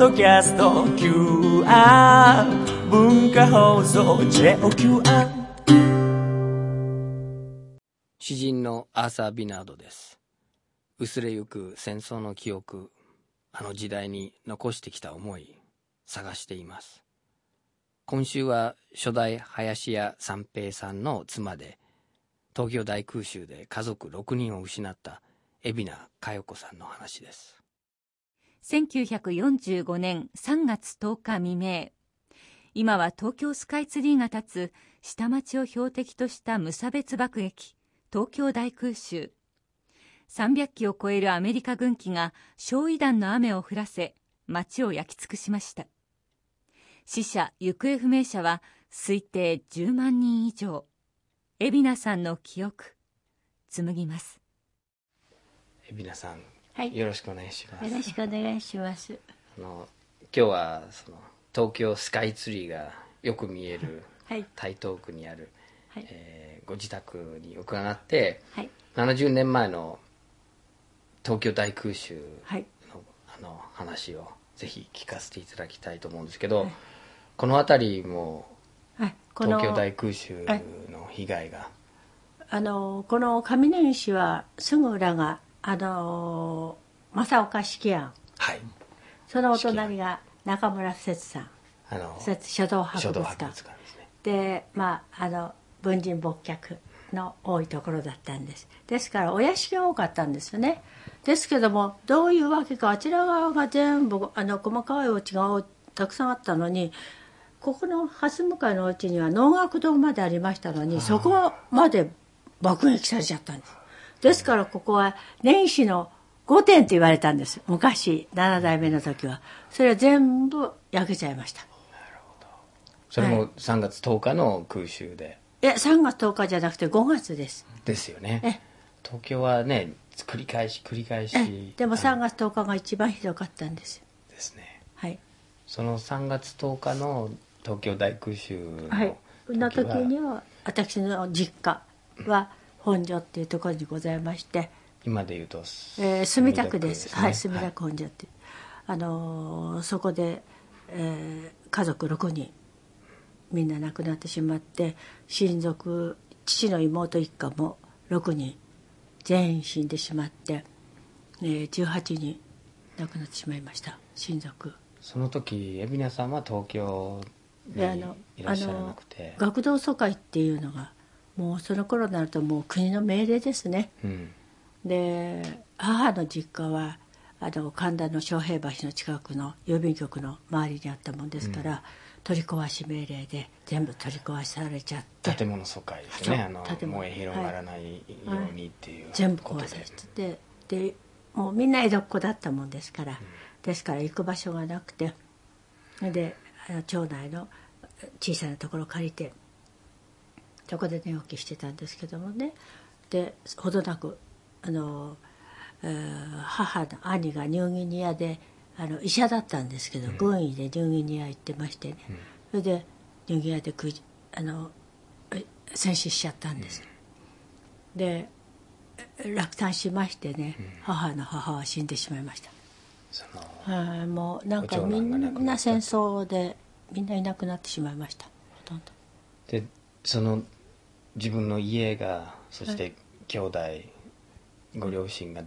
ドキャスト QR 文化放送 JOQR 詩人のアーサー・ビナードです。薄れゆく戦争の記憶あの時代に残してきた思い探しています。今週は初代林家三平さんの妻で東京大空襲で家族6人を失った海老名佳代子さんの話です。1945年3月10日未明。今は東京スカイツリーが立つ下町を標的とした無差別爆撃東京大空襲。300機を超えるアメリカ軍機が焼夷弾の雨を降らせ街を焼き尽くしました。死者行方不明者は推定10万人以上。海老名さんの記憶紡ぎます。海老名さん、はいよろしくお願いしますよろしくお願いします。あの今日はその東京スカイツリーがよく見えるはい。台東区にある、はい。えーご自宅に伺ってはい。70年前の東京大空襲はい。のあの話をぜひ聞かせていただきたいと思うんですけど、はいこの辺りも東京大空襲の被害が、あのこの上根市はすぐ裏があの正岡式庵。はい。そのお隣が中村節さん。あの節書道博物館。ですね。でまああの文人墨客の多いところだったんです。ですからお屋敷が多かったんですよね。ですけどもどういうわけかあちら側が全部あの細かいお家がたくさんあったのにここの蓮向かいのお家には能楽堂までありましたのにそこまで爆撃されちゃったんですですからここは年始の御殿って言われたんです。昔7代目の時は。それは全部焼けちゃいました。それも3月10日の空襲で、いや3月10日じゃなくて5月です。ですよね。え東京はね繰り返し繰り返し。えでもあ3の月10日が一番ひどかったんです。よですね。はい。その3月10日の東京大空襲のはい。時は、の時には私の実家は本所っていうところにございまして、今で言うと、えー墨田区ですね。はい墨田区本所って、あのーそこで、えー家族6人みんな亡くなってしまって親族父の妹一家も6人全員死んでしまって、えー18人亡くなってしまいました。親族。その時海老名さんは東京にいらっしゃらなくて。学童疎開っていうのがもうその頃になるともう国の命令ですね。うん。で母の実家はあの神田の昌平橋の近くの郵便局の周りにあったもんですから、取り壊し命令で全部取り壊されちゃって建物疎開ですね。あの建物燃え広がらないようにっていう全部ことで。壊されてて。でもうみんな江戸っ子だったもんですから、ですから行く場所がなくて。であの町内の小さなところを借りてそこで寝起きしてたんですけどもね。でほどなくあの、えー母の兄がニューギニアであの医者だったんですけど、軍医でニューギニア行ってましてね、それでニューギニアで食いあのえ戦死しちゃったんです、で落胆しましてね、母の母は死んでしまいました。はいもうなんかみんな戦争でみんないなくなってしまいました。ほとんど。でその自分の家がそして兄弟、ご両親が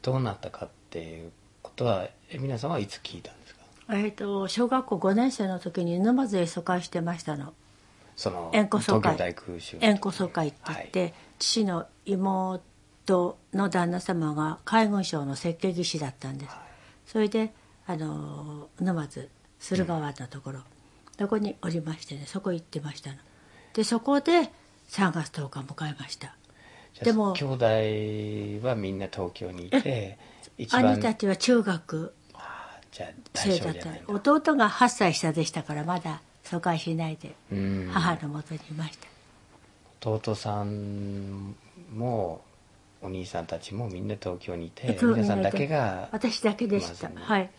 どうなったかっていうことは海老名さんはいつ聞いたんですか？えっと小学校5年生の時に沼津へ疎開してましたの。その縁故疎開。縁故疎開って言って、父の妹の旦那様が海軍省の設計技師だったんです、それであの沼津駿河湾のところ、そこにおりましてねそこ行ってましたの。でそこで3月10日を迎えました。でも兄弟はみんな東京にいて一番兄たちは中学。生だった。弟が8歳下でしたからまだ疎開しないでうん。母のもとにいました、弟さんもお兄さんたちもみんな東京にいて皆さんだけが私だけでした、はい。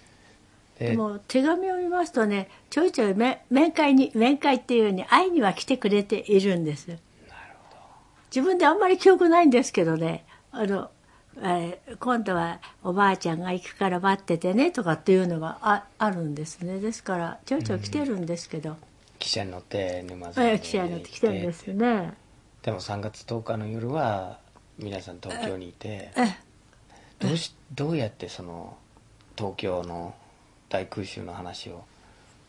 ででも手紙を見ますとねちょいちょい面面会に面会っていうように会いには来てくれているんです自分であんまり記憶ないんですけどね。あのえー今度はおばあちゃんが行くから待っててねとかっていうのがああるんですね。ですからちょいちょい来てるんですけど、汽車に乗って沼津にえー、汽車に乗ってきてるんですね。でも3月10日の夜は皆さん東京にいてえどうしどうやってその東京の大空襲の話を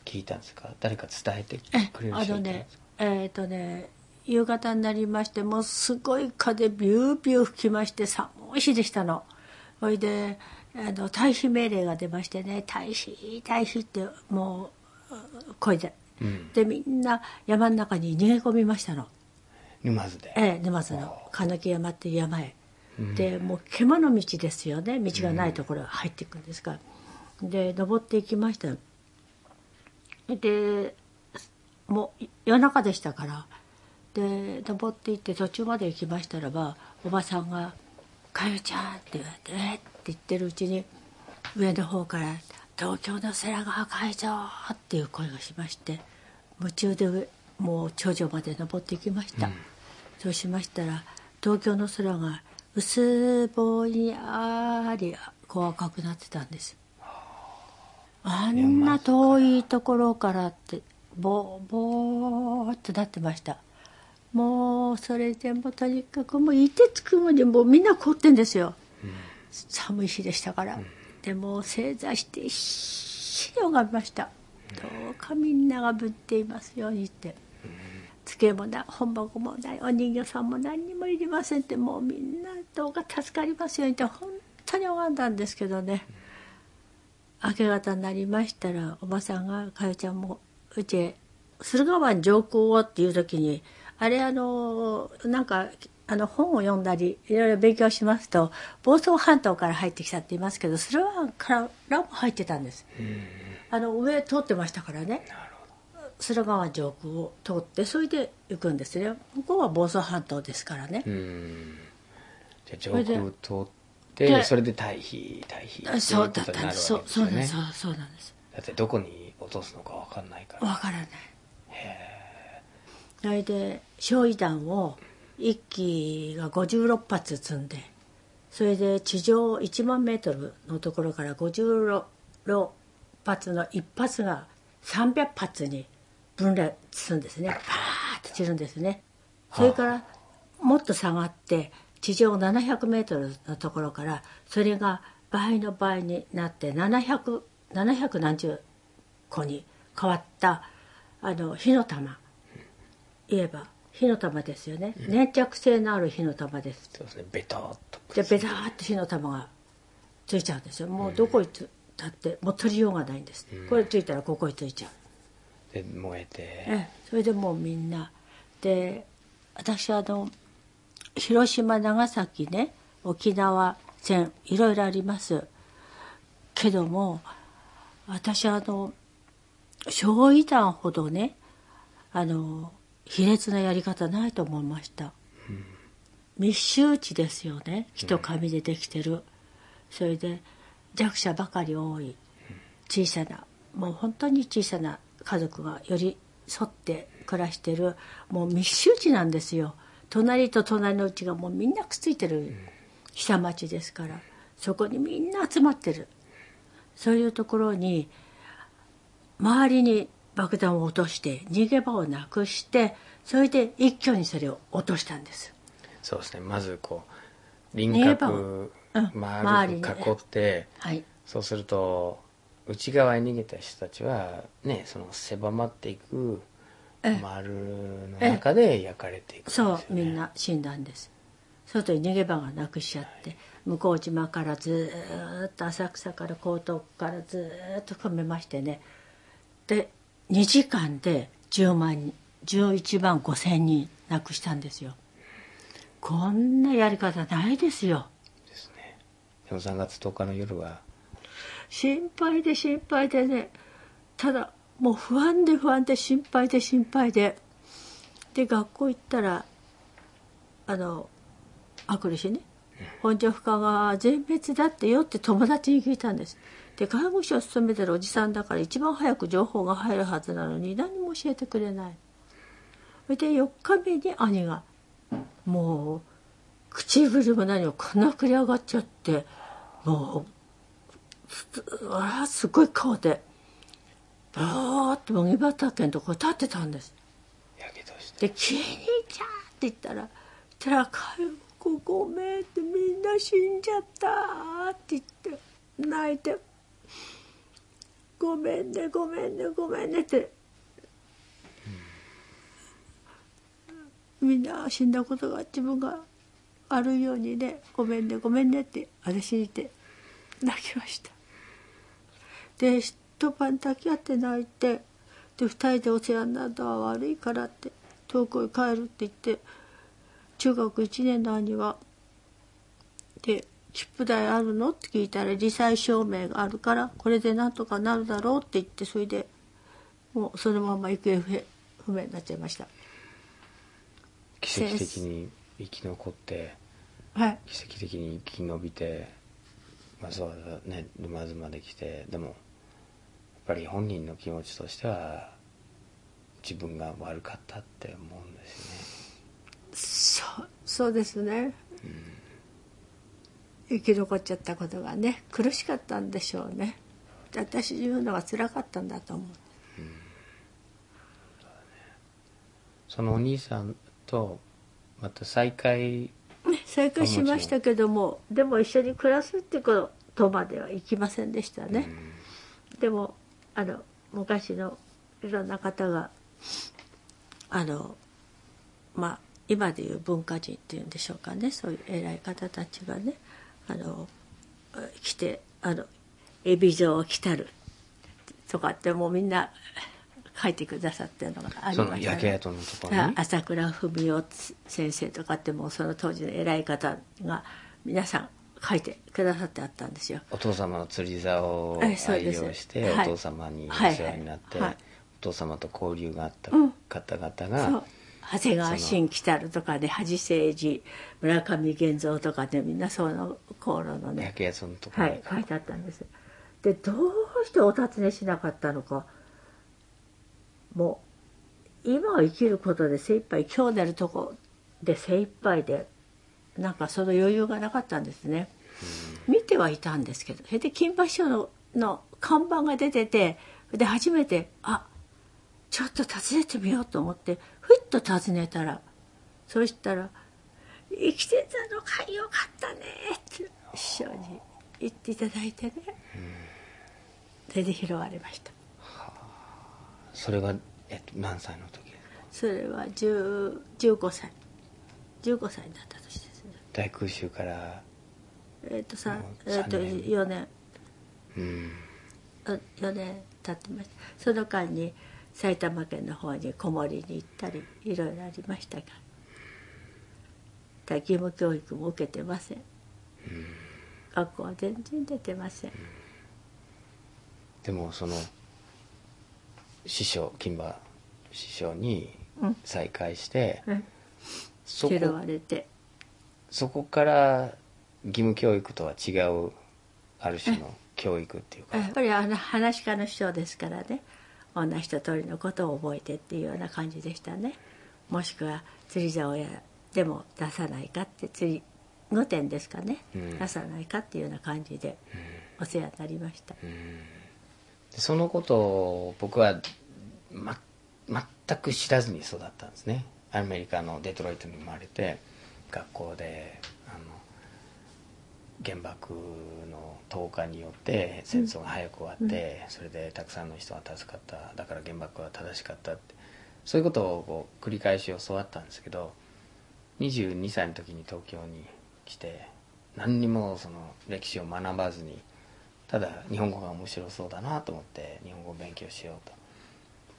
聞いたんですか？誰か伝えてくれるあ人いたんですか？えっ、とね夕方になりましてもうすごい風ビュービュー吹きまして寒い日でしたの。それであの退避命令が出ましてね退避退避ってもう声で、うん。でみんな山の中に逃げ込みましたの。沼津で、ええ沼津の。金木山っていう山へ、うん。でもう獣道ですよね。道がないところへ入っていくんですが、で登っていきました。でもう夜中でしたからで登っていって途中まで行きましたらばおばさんが「かゆちゃん」って言われて「えっ?」て言ってるうちに上の方から「東京の空が赤いぞ」っていう声がしまして夢中で上もう頂上まで登っていきました、そうしましたら東京の空が薄ぼんやりこう赤くなってたんです。あんな遠いところからってボーボーってなってましたもうそれでもとにかくもういてつくまでもうみんな凍ってんですよ、寒い日でしたから、でも正座して必死に拝みました、どうかみんながぶっていますようにって、机もない本箱もないお人形さんも何にもいりませんって。もうみんなどうか助かりますようにって。本当に拝んだんですけどね、明け方になりましたらおばさんが「かよちゃんもうちへ駿河湾上空を」っていう時にあれあのなんかあの本を読んだりいろいろ勉強しますと房総半島から入ってきたって言いますけど駿河湾からも入ってたんです。あの上通ってましたからね。駿河湾上空を通ってそれで行くんですね向こうは房総半島ですからね、うん。じゃあ上空通ってでそれで退避退避そうだったんです。そうそうなんですそうそうなんです。だってどこに落とすのか分かんないから。わからないそれで焼夷弾を1機が56発積んでそれで地上1万メートルのところから56発の1発が300発に分裂するんですね。バーッと散るんですね。それからもっと下がって地上700メートルのところからそれが倍の倍になって700 700何十個に変わったあの火の玉。言えば火の玉ですよね、粘着性のある火の玉です。そうですね。ベターっとでベターっと火の玉がついちゃうんですよ。もうどこにつだってもう取りようがないんです、これついたらここについちゃう。で燃えて。ええ。それでもうみんな。で私あの広島長崎ね沖縄戦いろいろあります。けども私あの焼夷弾ほどねあの卑劣なやり方ないと思いました、密集地ですよね。人紙でできてる、それで弱者ばかり多い。小さなもう本当に小さな家族が寄り添って暮らしてる。もう密集地なんですよ。隣と隣のうちがもうみんなくっついてる。下町ですから。そこにみんな集まってる。そういうところに周りに爆弾を落として逃げ場をなくしてそれで一挙にそれを落としたんです。そうですね。まずこう輪郭うん。丸く囲ってはい。そうすると内側に逃げた人たちはねその狭まっていくええ。丸の中で焼かれていくね。そうみんな死んだんです。外に逃げ場がなくしちゃって向島からずーっと浅草から江東区からずーっと組めましてね。で2時間で10万人11万5千人亡くしたんですよ。こんなやり方ないですよ。ですね。でも3月10日の夜は。心配で心配でねただもう不安で不安で心配で心配で。で学校行ったらあのあくる日ね本所不可が全滅だってよって友達に聞いたんですで介護士を務めてるおじさんだから一番早く情報が入るはずなのに何も教えてくれない。それで4日目に兄がもう唇も何もこんな膨れ上がっちゃってもうあらすごい顔でバーッと麦畑のとこ立ってたんです。で「急にちゃー」って言ったら「たらごめん」ってみんな死んじゃったって言って泣いて「ごめんねごめんねごめんね」って、みんな死んだことが自分があるようにね「ごめんねごめんね」って私に言って泣きました。で一晩抱き合って泣いてで2人でお世話になったのは悪いからって東京へ帰るって言って中学1年の兄はで切符代あるのって聞いたら罹災証明があるからこれでなんとかなるだろうって言ってそれでもうそのまま行方不明になっちゃいました。奇跡的に生き残ってはい。奇跡的に生き延びてわざわざね沼津まで来てでもやっぱり本人の気持ちとしては自分が悪かったって思うんですよね。そうそうですね、生き残っちゃったことがね苦しかったんでしょうね。私言うのが辛かったんだと思う。そのお兄さんとまた再会。再会しましたけどもでも一緒に暮らすってことまではいきませんでしたね、でもあの昔のいろんな方があのまあ今でいう文化人っていうんでしょうかね。そういう偉い方たちがねあの来てあの「エビ来たる」とかってもうみんな 書いてくださってるのがありそましたの焼け跡のところに？朝倉文夫先生とかってもうその当時の偉い方が皆さん書いてくださってあったんですよ。お父様の釣り竿をはいそう愛です。用しておはい。父様におはい世話になってはいお父様と交流があったうん。方々そう。が長谷川新来たるとかね恥誠治村上源三とかねみんなその頃のね焼のとこはい書いてあったんですでどうしてお尋ねしなかったのか。もう今を生きることで精一杯今日出るとこで精一杯でなんかその余裕がなかったんですね、見てはいたんですけどそれで金馬師匠のの看板が出ててで初めてあちょっと訪ねてみようと思ってふっと訪ねたらそしたら「生きてたのかよかったね」って師匠に言っていただいてね、それで拾われました。それが、えっと、何歳の時？それは10 15歳。15歳になった年ですね。大空襲からえっ、とさえっ、と三年。4年。うん。あ4年経ってました。その間に埼玉県の方に子守りに行ったりいろいろありましたが義務教育も受けてません、学校は全然出てません、でもその師匠金馬師匠にうん。再会して、うん。そ拾こわれて。そこから義務教育とは違うある種の教育っていうか、やっぱりあの話し家の師匠ですからね女一通りのことを覚えてっていうような感じでしたね。もしくは釣り竿やでも出さないかって釣り5点ですかね、うん。出さないかっていうような感じでお世話になりました、でそのことを僕は、ま、全く知らずに育ったんですね。アメリカのデトロイトに生まれて学校で原爆の投下によって戦争が早く終わって、それでたくさんの人が助かった。だから原爆は正しかったって。そういうことをこう繰り返し教わったんですけど22歳の時に東京に来て何にもその歴史を学ばずにただ日本語が面白そうだなと思って日本語を勉強しようと。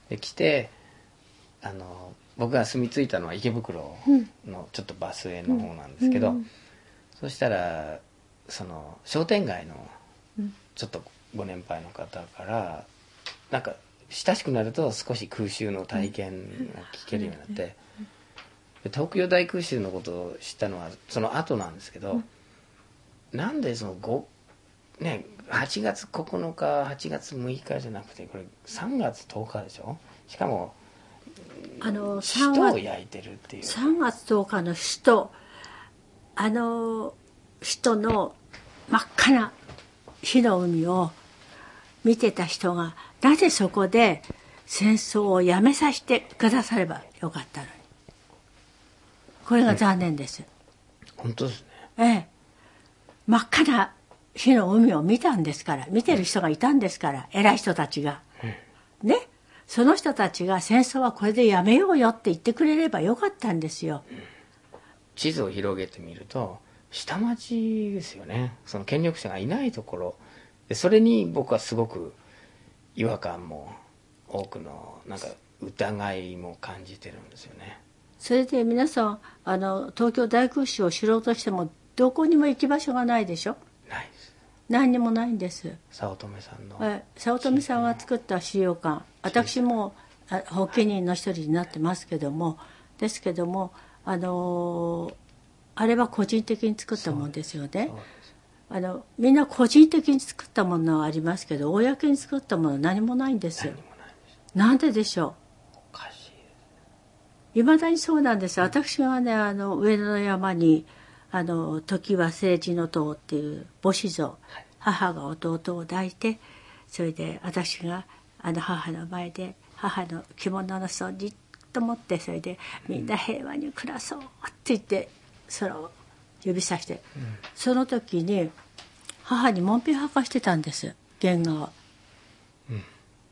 で来てあの僕が住み着いたのは池袋のちょっとバスへの方なんですけど、そしたらその商店街のちょっとご年配の方からなんか親しくなると少し空襲の体験が聞けるようになって、で東京大空襲のことを知ったのはその後なんですけど、なんでそのごね8月9日8月6日じゃなくてこれ3月10日でしょ？しかもあの人3月を焼いてるっていう。3月10日の首都あの人の真っ赤な火の海を見てた人がなぜそこで戦争をやめさせてくださればよかったのに。これが残念です、本当ですね。ええ。真っ赤な火の海を見たんですから見てる人がいたんですから偉い人たちが、ね。その人たちが戦争はこれでやめようよって言ってくれればよかったんですよ、地図を広げてみると下町ですよね。その権力者がいないところ。でそれに僕はすごく違和感も多くのなんか疑いも感じてるんですよね。それで皆さんあの東京大空襲を知ろうとしてもどこにも行き場所がないでしょ？ないです。何にもないんです。早乙女さんのえ早乙女さんが作った資料館。私もあ発起人の一人になってますけども。ですけどもあのーあれは個人的に作ったもんですよね。あのみんな個人的に作ったものはありますけど公に作ったものは何もないんです何もなんででしょう？おかしいまだにそうなんです私がねあの上野の山に「あの時は政治の塔」っていう母子像、母が弟を抱いてそれで私があの母の前で母の着物の裾をじっと持ってそれでみんな平和に暮らそうって言ってそれを指さして、その時に母に門扉履かしてたんです。原画を。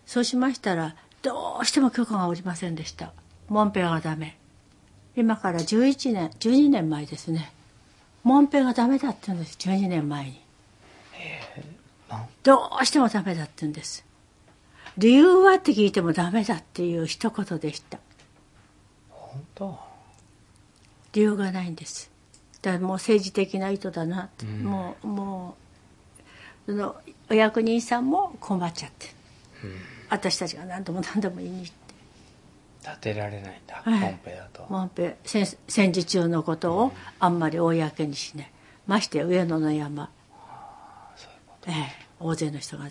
そうしましたらどうしても許可が下りませんでした。モンペがダメ。今から11年12年前ですね。モンペがダメだって言うんです。12年前に。どうしてもダメだって言うんです。理由はって聞いてもダメだっていう一言でした。本当？理由がないんです。だからもう政治的な意図だなって、もうもうそのお役人さんも困っちゃって、私たちが何度も何度も言いに行って。立てられないんだ、はい。ポンペだと、モンペ戦戦時中のことをあんまり公にしない。まして上野の山、そういうこと。ええ、大勢の人が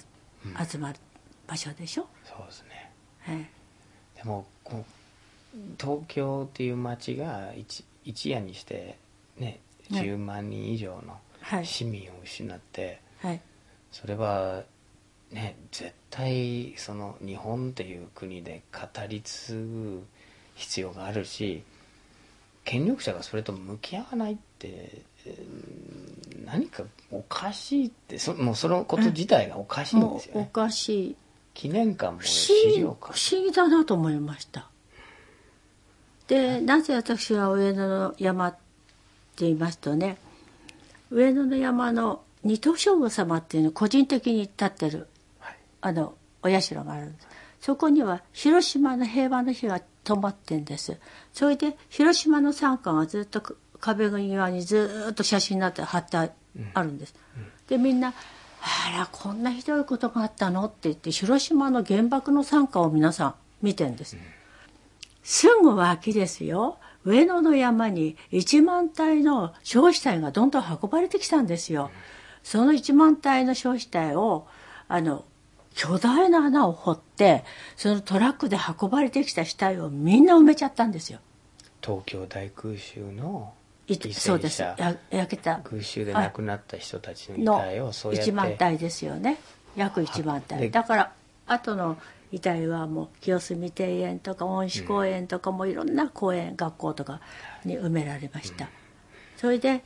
集まる場所でしょ、そうですね。ええ。でもこう東京っていう街が一一夜にしてねはい。10万人以上のはい。市民を失って、はい。それはね絶対その日本っていう国で語り継ぐ必要があるし権力者がそれと向き合わないってえー何かおかしいってそもうそのこと自体がおかしいんですよね。かしい。記念館も不資思議不思議だなと思いましたでなぜ私が上野の山って言いますとね上野の山の二等将軍様っていうの個人的に立ってるはい。あのお社があるんです。そこには広島の平和の日が灯ってんです。それで広島の参加がずっとく壁際にずっと写真になって貼ってああるんです、でみんな「あらこんなひどいことがあったの?」って言って広島の原爆の参加を皆さん見てんです、すぐ脇ですよ。上野の山に1万体の焼死体がどんどん運ばれてきたんですよ。その1万体の焼死体をあの巨大な穴を掘ってそのトラックで運ばれてきた死体をみんな埋めちゃったんですよ。東京大空襲のそうです。や焼けた。空襲で亡くなった人たちの遺の体をそうやって1万体ですよね。約1万で体だから後の遺体はもう清澄庭園とか恩賜公園とかもいろんな公園学校とかに埋められました、それで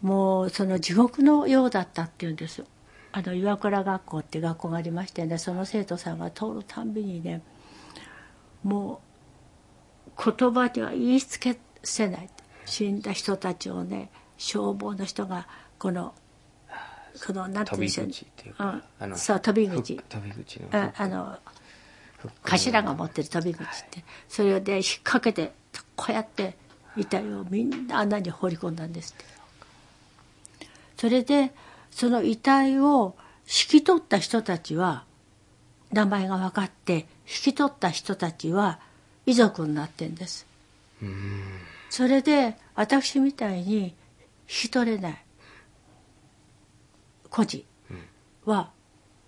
もうその地獄のようだったっていうんです。あの岩倉学校って学校がありましてねその生徒さんが通るたんびにねもう言葉には言いつけせない。死んだ人たちをね消防の人がこのこのなんて言うんでしょう。うん。そう飛び口。飛び口のああの頭が持ってる飛び口って、それで引っ掛けてこうやって遺体をみんな穴に放り込んだんですって。それでその遺体を引き取った人たちは名前が分かって引き取った人たちは遺族になってんです。うん。それで私みたいに引き取れない孤児は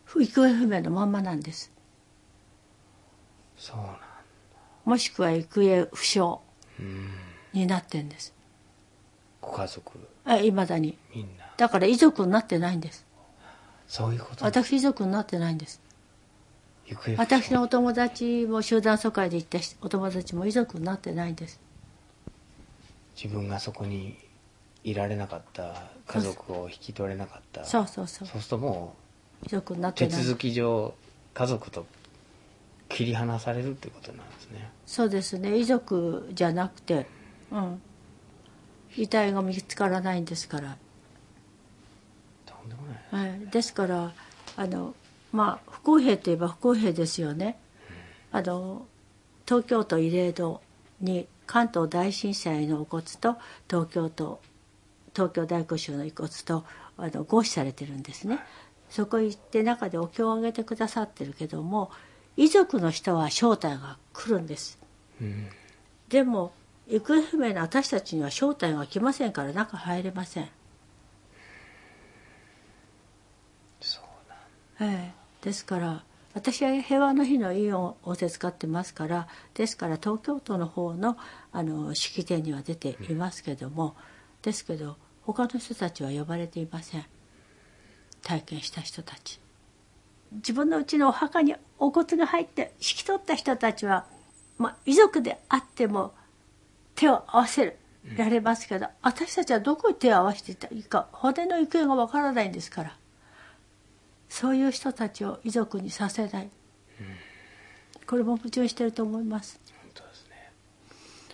行方不明のまんまなんです。そうなんもしくは行方不詳うんになってんです。ご家族？いまだに。みんな？だから遺族になってないんです。そういうこと？私遺族になってないんです。私のお友達も集団疎開で行ったお友達も遺族になってないんです。自分がそこにいられなかった家族を引き取れなかった。そうそうそう。そうするとも遺族になっうてない。手続き上家族と切り離されるってことなんですね。そうですね。遺族じゃなくてうん。遺体が見つからないんですから。とんでもない。はい、ですからあのまあ不公平といえば不公平ですよね。あの東京都慰霊堂に関東大震災のお骨と東京都東京大空襲の遺骨とあの合祀されてるんですね。そこ行って中でお経をあげてくださってるけども遺族の人は招待が来るんです。うんでも行方不明な私たちには招待が来ませんから中入れません。そうなんええ、ですから私は平和の日の委員を仰せ使ってますからですから東京都の方のあの式典には出ていますけども、ですけど他の人たちは呼ばれていません。体験した人たち。自分のうちのお墓にお骨が入って引き取った人たちは、まあ、遺族であっても手を合わせるられますけど、私たちはどこに手を合わせていいか骨の行方がわからないんですからそういう人たちを遺族にさせない、これも矛盾してると思います。本当ですね。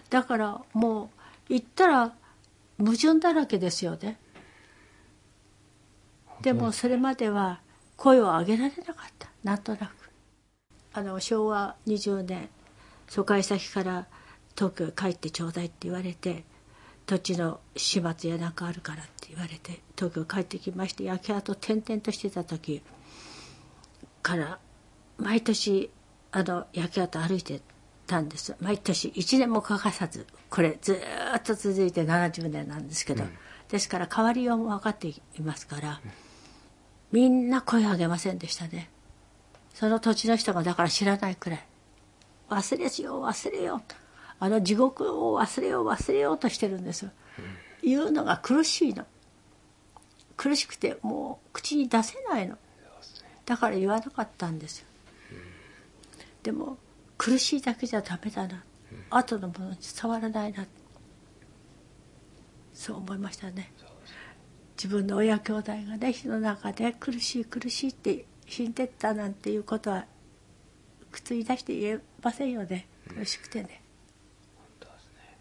だからもう言ったら矛盾だらけですよね。でもそれまでは声を上げられなかった。なんとなく。あの昭和20年疎開先から東京へ帰ってちょうだいって言われて土地の始末やなんかあるからって言われて東京帰ってきまして焼け跡転々としてた時から毎年あの焼け跡歩いてたんです。毎年。1年も欠かさず。これずーっと続いて70年なんですけど、ですから変わりようも分かっていますから、みんな声を上げませんでしたね。その土地の人がだから知らないくらい。忘れよう忘れようと。あの地獄を忘れよう忘れようとしてるんです。よ、言うのが苦しいの。苦しくてもう口に出せないの。だから言わなかったんです。よ、でも苦しいだけじゃダメだな、後のものに伝わらないな。そう思いましたね。自分の親兄弟がね火の中で苦しい苦しいって死んでったなんていうことは口に出して言えませんよね。苦しくてね、本当ですね。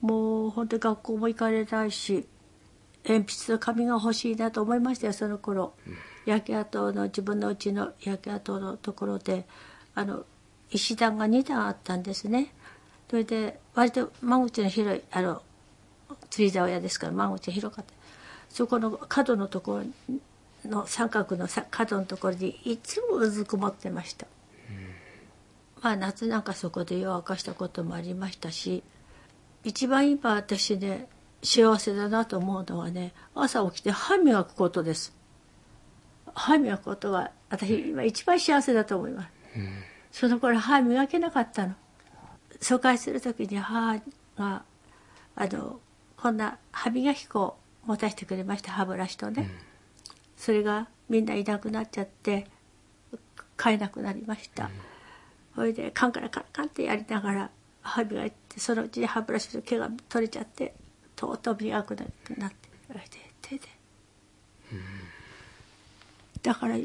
もう本当に学校も行かれないし鉛筆と紙が欲しいなと思いましたよその頃、焼け跡の自分のうちの焼け跡のところであの石段が2段あったんですね。それで割と間口の広いあの釣り竿屋ですから間口が広かった。そこの角のところの三角の角のところにいつもうずくもってました、まあ夏なんかそこで夜明かしたこともありましたし一番今私ね幸せだなと思うのはね朝起きて歯磨くことです。歯磨くことが私今一番幸せだと思います、その頃歯磨けなかったの。疎開する時に母があのこんな歯磨き粉を持たせてくれました歯ブラシとね、それがみんないなくなっちゃって買えなくなりました、それでカンからカンカンってやりながら歯磨いてそのうちに歯ブラシの毛が取れちゃってとうとう磨くなくなってそれで手で、だから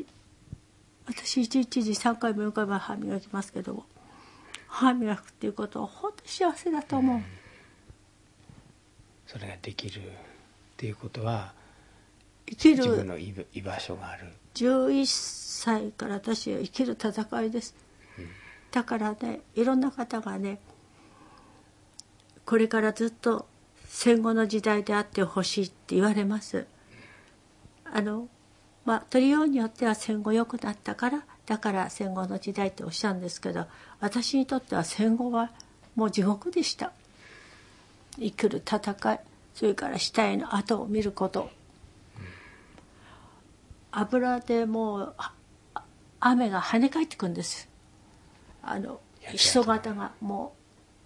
私一日に3回も4回も歯磨きますけど歯磨くっていうことは本当に幸せだと思う、それができるっていうことは生き自分るの居居場所がある。11歳から私は生きる戦いです、だからねいろんな方がねこれからずっと戦後の時代であってほしいって言われます。あのまあ取りようによっては戦後良くなったからだから戦後の時代っておっしゃるんですけど私にとっては戦後はもう地獄でした。生きる戦いそれから死体の跡を見ること。油でもう雨が跳ね返ってくるんです。あの焼け跡人型がも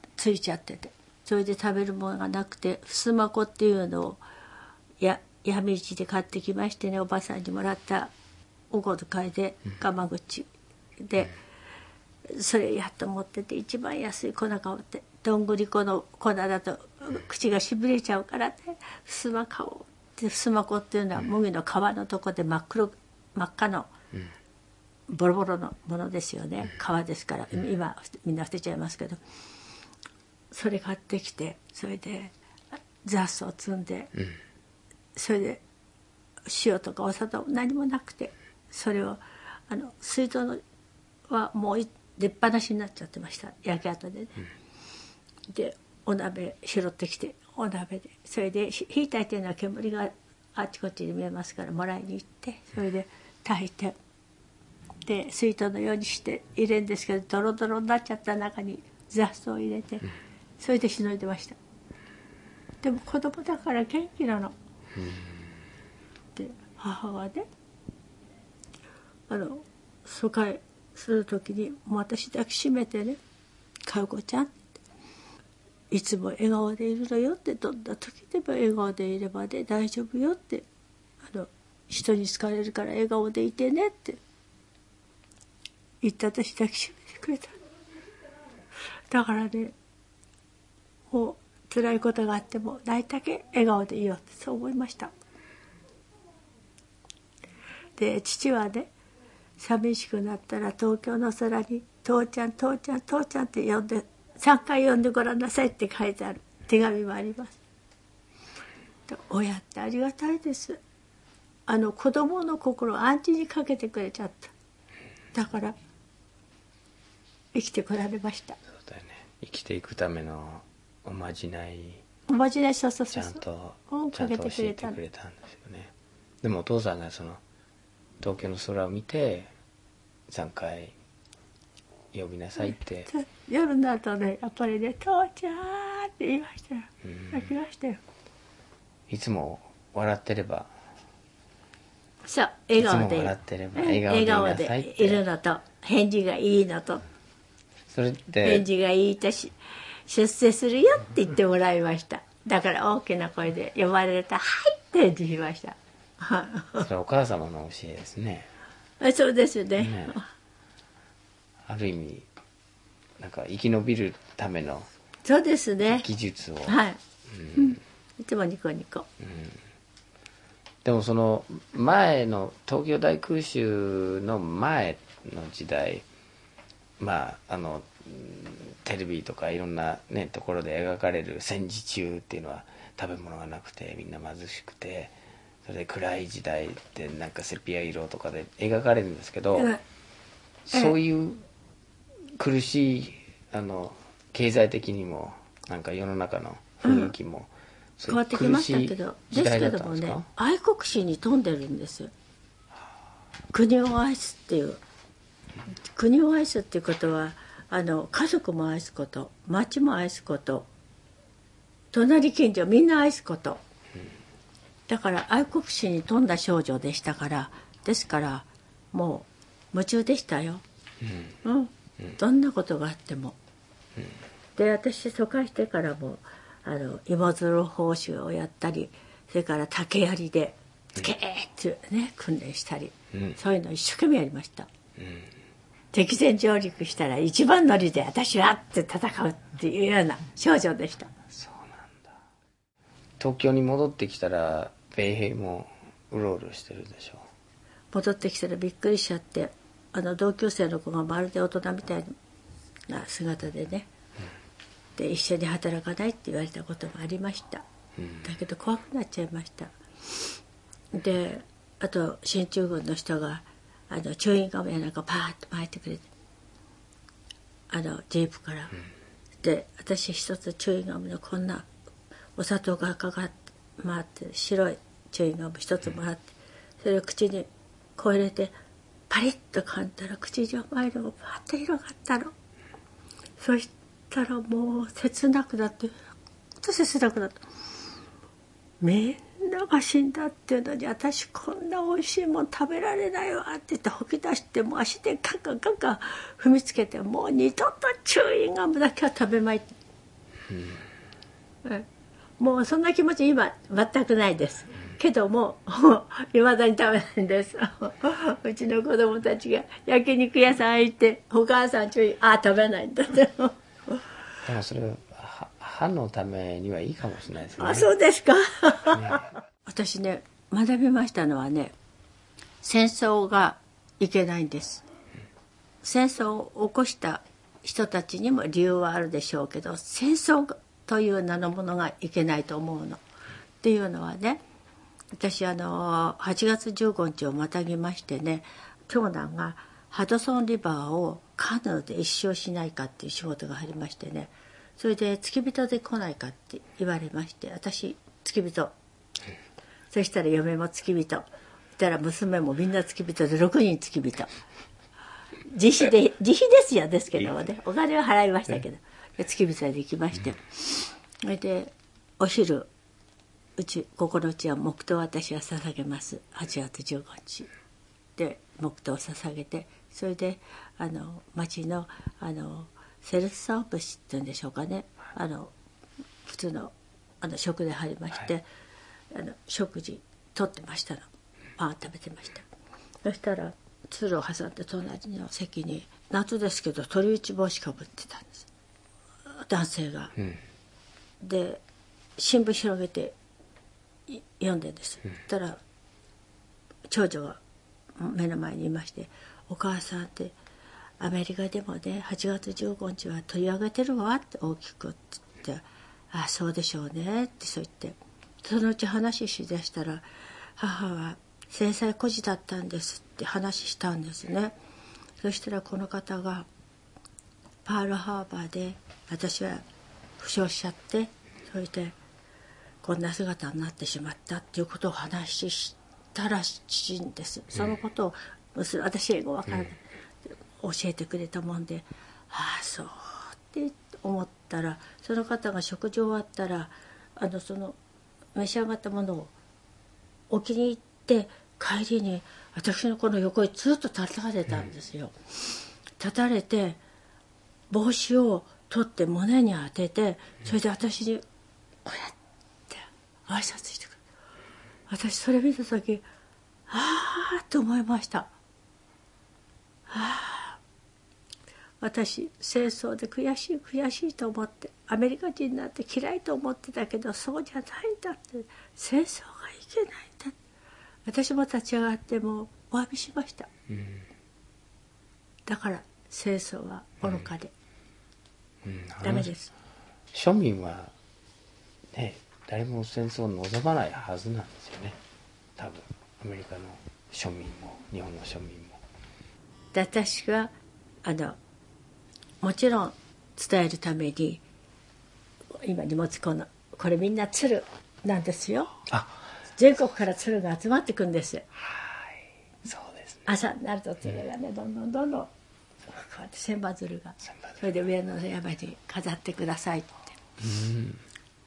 うついちゃってて。それで食べるものがなくてふすまこっていうのを闇市で買ってきましてねおばさんにもらったお小遣いでガマ口で、それやっと持ってて一番安い粉買おうって。どんぐり粉の粉だと口がしびれちゃうからね。ふすま買おうって。ふすま粉っていうのは麦の皮のとこで真っ黒真っ赤のボロボロのものですよね。皮ですから。今みんな捨てちゃいますけど。それ買ってきてそれで雑草を積んで、それで塩とかお砂糖何もなくてそれをあの水筒のはもうい出っ放しになっちゃってました。焼け跡でね、でお鍋拾ってきてお鍋で。それでひ火炊いてるのは煙があっちこっちに見えますからもらいに行ってそれで炊いて。で水筒のようにして入れるんですけどドロドロになっちゃった中に雑草を入れてそれでしのいでました。でも子供だから元気なので母がねあの疎開する時に私抱きしめてね「かよこちゃん」いつも笑顔でいるのよってどんな時でも笑顔でいればね大丈夫よってあの人に好かれるから笑顔でいてねって言って私抱きしめてくれた。だからねもう辛いことがあっても大体笑顔でいいよってそう思いました。で父はね寂しくなったら東京の空に「父ちゃん父ちゃん父ちゃん」って呼んで3回呼んでごらんなさいって書いてある。手紙もあります。親ってありがたいです。あの子供の心を暗示にかけてくれちゃった。だから生きてこられました。そうだよね。生きていくためのおまじない。おまじないそうそうちそうそう。ゃんとうんちゃんと教かけてくえてれた。くれたんですよね。でもお父さんがその東京の空を見て3回呼びなさいって。夜になるとねやっぱりね「父ちゃん」って言いましたよ。泣きましたよ。いつも笑ってれば。そう笑顔いつもで笑ってればうん笑顔でいるのと返事がいいのと。それっ返て事がいいとし出世するよって言ってもらいました。だから大きな声で呼ばれると「はい」って返事しました。は いそれはお母様の教えですね。あそうですね。ね。ある意味なんか生き延びるためのそうですね。技術を。はい、うん。いつもニコニコ。でもその前の東京大空襲の前の時代まああのうんテレビとかいろんなねところで描かれる戦時中っていうのは食べ物がなくてみんな貧しくてそれで暗い時代ってなんかセピア色とかで描かれるんですけど、うんそういう苦しいあの経済的にもなんか世の中の雰囲気も、変わってきましたけどですけどもね愛国心に富んでるんですよ。国を愛すっていう国を愛すっていうことはあの家族も愛すこと町も愛すこと隣近所みんな愛すこと。だから愛国心に富んだ少女でしたからですからもう夢中でしたよ、うん。どんなことがあっても。で私疎開してからもあの芋づる報酬をやったりそれから竹槍でつけーってね訓練したり、うん。そういうの一生懸命やりました、敵前上陸したら一番乗りで私はって戦うっていうような少女でした。東京に戻ってきたら米兵もうろうろしてるでしょ戻ってきたらびっくりしちゃってあの同級生の子がまるで大人みたいな姿でね、で一緒に働かないって言われたこともありました、だけど怖くなっちゃいました。であと進駐軍の人があのチューインガムやなんかパーッと巻いてくれて。あのジープから、で私一つチューインガムのこんなお砂糖がかかって回って白いチューインガム一つもらってそれを口にこう入れてパリッと噛んだら口上前のがパッと広がったの。そしたらもう切なくなってほんと切なくなった。みんなが死んだっていうのに私こんな美味しいもん食べられないわって言って吐き出してもう足でカンカンカンカン踏みつけてもう二度とチューインガムだけは食べまいって、もうそんな気持ち今全くないですけどもいまだに食べないんです。うちの子供たちが焼肉屋さん行ってお母さんちょいあ食べないんだって。でもそれ歯のためにはいいかもしれないですね。あそうですか。私ね学びましたのはね戦争がいけないんです。戦争を起こした人たちにも理由はあるでしょうけど戦争という名のものがいけないと思うの。っていうのはね私あの8月15日をまたぎましてね長男がハドソンリバーをカヌーで一生しないかっていう仕事が入りましてねそれで付き人で来ないかって言われまして私付き人。そしたら嫁も付き人。そしたら娘もみんな付き人で6人付き人。自費で自費ですよですけどもね。お金は払いましたけど。付き人で行きまして。それでお昼うちここのうちは黙祷を私は捧げます。8月15日。で黙祷を捧げてそれであの町のあのセルフサービスっていうんでしょうかね。あの普通のあの食で入りまして、はい、あの食事とってましたの。パン食べてました。そしたら鶴を挟んで隣の席に夏ですけど鳥打ち帽子かぶってたんです。男性が、うん、で新聞広げて読んでんです、うん、たら長女が目の前にいまして「お母さんってアメリカでもね8月15日は取り上げてるわ」って大きくってって「ああそうでしょうね」ってそう言ってそのうち話しだしたら母は制裁孤児だったんですって話したんですね。そしたらこの方がパールハーバーで私は負傷しちゃってそれでこんな姿になってしまったっていうことを話したらしいんです、そのことを私英語わからない、教えてくれたもんでああそうって思ったらその方が食事終わったらあのその召し上がったものを置きに行って帰りに私のこの横にずっと立たれたんですよ。立たれて帽子を取って胸に当ててそれで私にこうやって挨拶してくる私それ見た時ああと思いましたああ私戦争で悔しい悔しいと思ってアメリカ人になって嫌いと思ってたけどそうじゃないんだって戦争がいけないんだ私も立ち上がってもうお詫びしました、うん、だから戦争は愚かで、うん、ダメです。庶民はね誰も戦争を望まないはずなんですよね。多分アメリカの庶民も日本の庶民も。私はあのもちろん伝えるために今荷物このこれみんな鶴なんですよ。全国から鶴が集まってくんです。はい。そうです、ね、朝になると鶴がね、どんどんどんどんこうやって千羽鶴が。それで上の山に飾ってくださいって、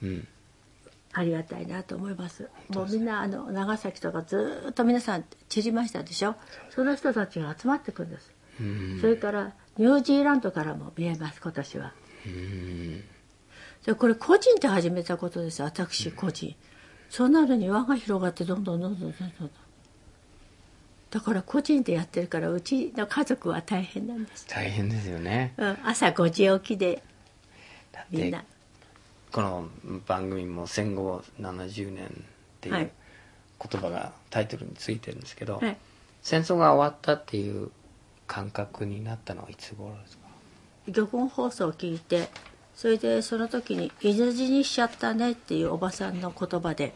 うん。うん、ありがたいなと思います。もうみんなあの長崎とかずっと皆さん散りましたでしょ。その人たちが集まってくるんです、うん、それからニュージーランドからも見えます今年は、うん、でこれ個人で始めたことです私個人、うん、そうなるに輪が広がってどんどんどんどんどんどんだから個人でやってるからうちの家族は大変なんです。大変ですよね、うん、朝5時起きでみんな。この番組も戦後70年っていう言葉がタイトルについてるんですけど、はい、戦争が終わったっていう感覚になったのはいつ頃ですか？漁港放送を聞いてそれでその時に「犬死にしちゃったね」っていうおばさんの言葉で、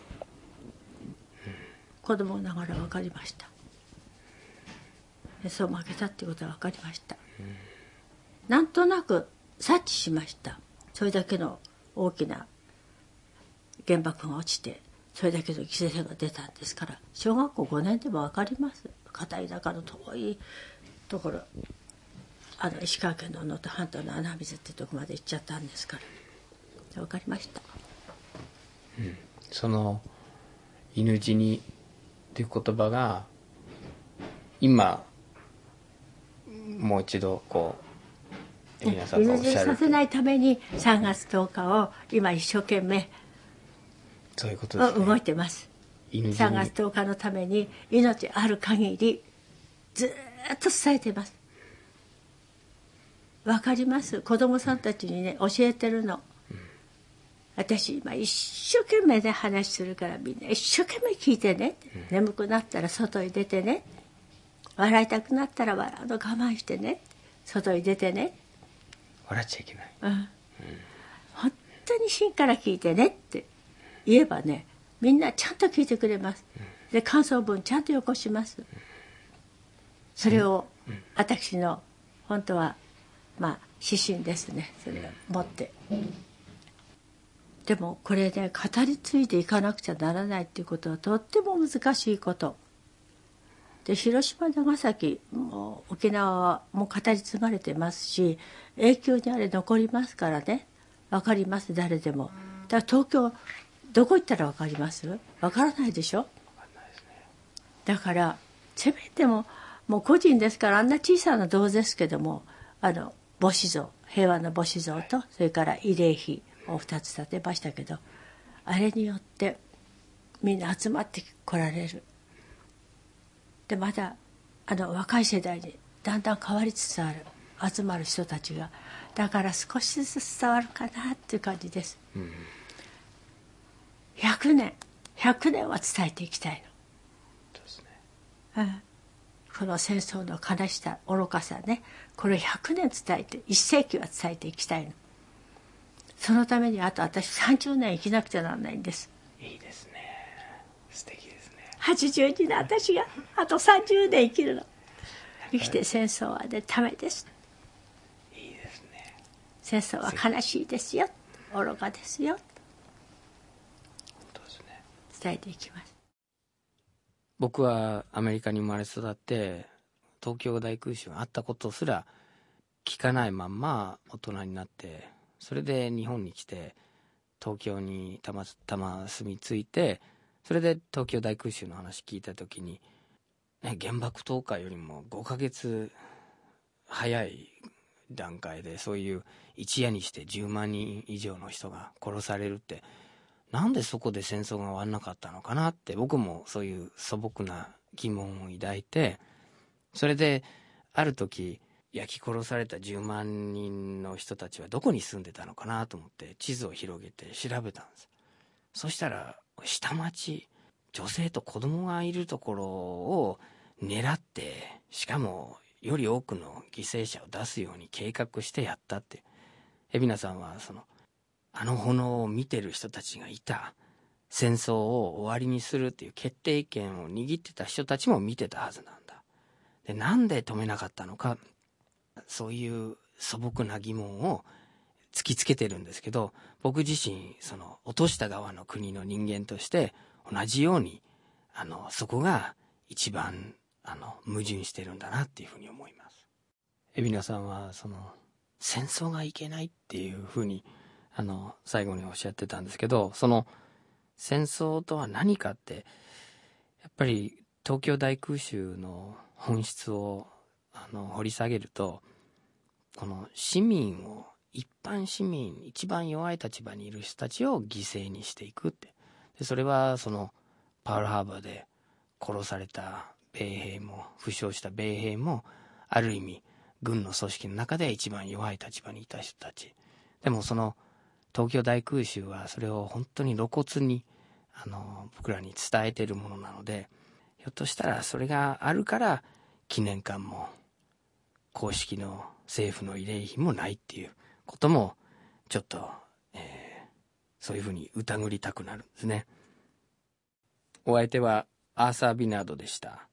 うん、子供ながら分かりました。そう負けたっていうことは分かりました、うん、なんとなく察知しました。それだけの大きな原爆が落ちてそれだけの犠牲者が出たんですから小学校5年でも分かります。片田舎の遠いところあの石川県の能登半島の穴水ってとこまで行っちゃったんですから。分かりました、うん、その「犬死に」っていう言葉が今もう一度こう皆さんがおっ犬死にしゃるさせないために3月10日を今一生懸命そういうことですね。動いてます。犬死に。3月10日のために命ある限りずーっと伝えてます。わかります？子供さんたちにね教えてるの、私今一生懸命ね話するからみんな一生懸命聞いてね、眠くなったら外に出てね。笑いたくなったら笑うの我慢してね。外に出てね。笑っちゃいけない。うん。本当に芯から聞いてねって言えばねみんなちゃんと聞いてくれます。で感想文ちゃんとよこしますそれを私の本当はまあ指針ですね。それを持って。でもこれね語り継いでいかなくちゃならないっていうことはとっても難しいこと。で広島長崎もう沖縄はもう語り継がれてますし永久にあれ残りますからね。分かります誰でも。だから東京どこ行ったら分かります？分からないでしょ？だからせめてももう個人ですからあんな小さな銅ですけどもあの母子像平和の母子像とそれから慰霊碑を2つ建てましたけどあれによってみんな集まってこられる。でまだあの若い世代にだんだん変わりつつある集まる人たちがだから少しずつ伝わるかなっていう感じです、100年100年は伝えていきたいそうですね。の、うん、この戦争の悲しさ愚かさねこれ100年伝えて1世紀は伝えていきたいの。そのためにあと私30年生きなくちゃならないんです。いいですね。素敵ですね。82の私があと30年生きるの。生きて戦争はねダメです。いいですね。戦争は悲しいですよ。愚かですよ。ね。伝えていきます僕はアメリカに生まれ育って東京大空襲があったことすら聞かないまんま大人になってそれで日本に来て東京にたまたま住み着いてそれで東京大空襲の話聞いた時に、ね、原爆投下よりも5ヶ月早い段階でそういう一夜にして10万人以上の人が殺されるってなんでそこで戦争が終わんなかったのかなって僕もそういう素朴な疑問を抱いてそれである時焼き殺された10万人の人たちはどこに住んでたのかなと思って地図を広げて調べたんです。そしたら下町女性と子供がいるところを狙ってしかもより多くの犠牲者を出すように計画してやったって。海老名さんはそのあの炎を見てる人たちがいた。戦争を終わりにするっていう決定権を握ってた人たちも見てたはずなんだ。でなんで止めなかったのか。そういう素朴な疑問を突きつけてるんですけど僕自身その落とした側の国の人間として同じようにあのそこが一番あの矛盾してるんだなっていうふうに思います。海老名さんはその戦争がいけないっていうふうにあの最後におっしゃってたんですけどその戦争とは何かってやっぱり東京大空襲の本質をあの掘り下げるとこの市民を一般市民一番弱い立場にいる人たちを犠牲にしていくって。でそれはそのパールハーバーで殺された米兵も負傷した米兵もある意味軍の組織の中で一番弱い立場にいた人たち。でもその東京大空襲はそれを本当に露骨にあの僕らに伝えてるものなのでひょっとしたらそれがあるから記念館も公式の政府の慰霊碑もないっていうこともちょっと、えーそういうふうに疑りたくなるんですね。お相手はアーサー・ビナードでした。